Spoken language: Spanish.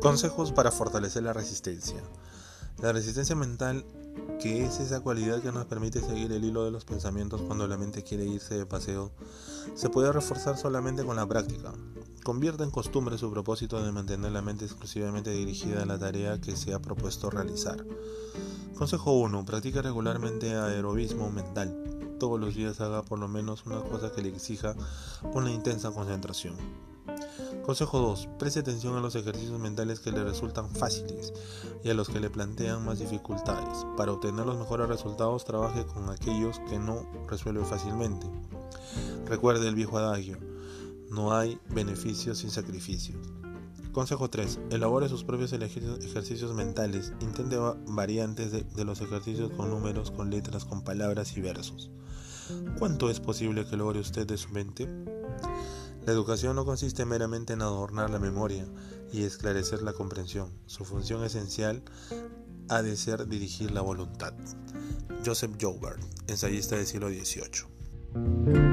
Consejos para fortalecer la resistencia. La resistencia mental, que es esa cualidad que nos permite seguir el hilo de los pensamientos cuando la mente quiere irse de paseo, se puede reforzar solamente con la práctica. Convierte en costumbre su propósito de mantener la mente exclusivamente dirigida a la tarea que se ha propuesto realizar. Consejo 1. Practica regularmente aerobismo mental. Todos los días haga por lo menos una cosa que le exija una intensa concentración. Consejo 2. Preste atención a los ejercicios mentales que le resultan fáciles y a los que le plantean más dificultades. Para obtener los mejores resultados, trabaje con aquellos que no resuelve fácilmente. Recuerde el viejo adagio, no hay beneficio sin sacrificio. Consejo 3. Elabore sus propios ejercicios mentales. Intente variantes de, de los ejercicios con números, con letras, con palabras y versos. ¿Cuánto es posible que logre usted de su mente? La educación no consiste meramente en adornar la memoria y esclarecer la comprensión. Su función esencial ha de ser dirigir la voluntad. Joseph Joubert, ensayista del siglo XVIII.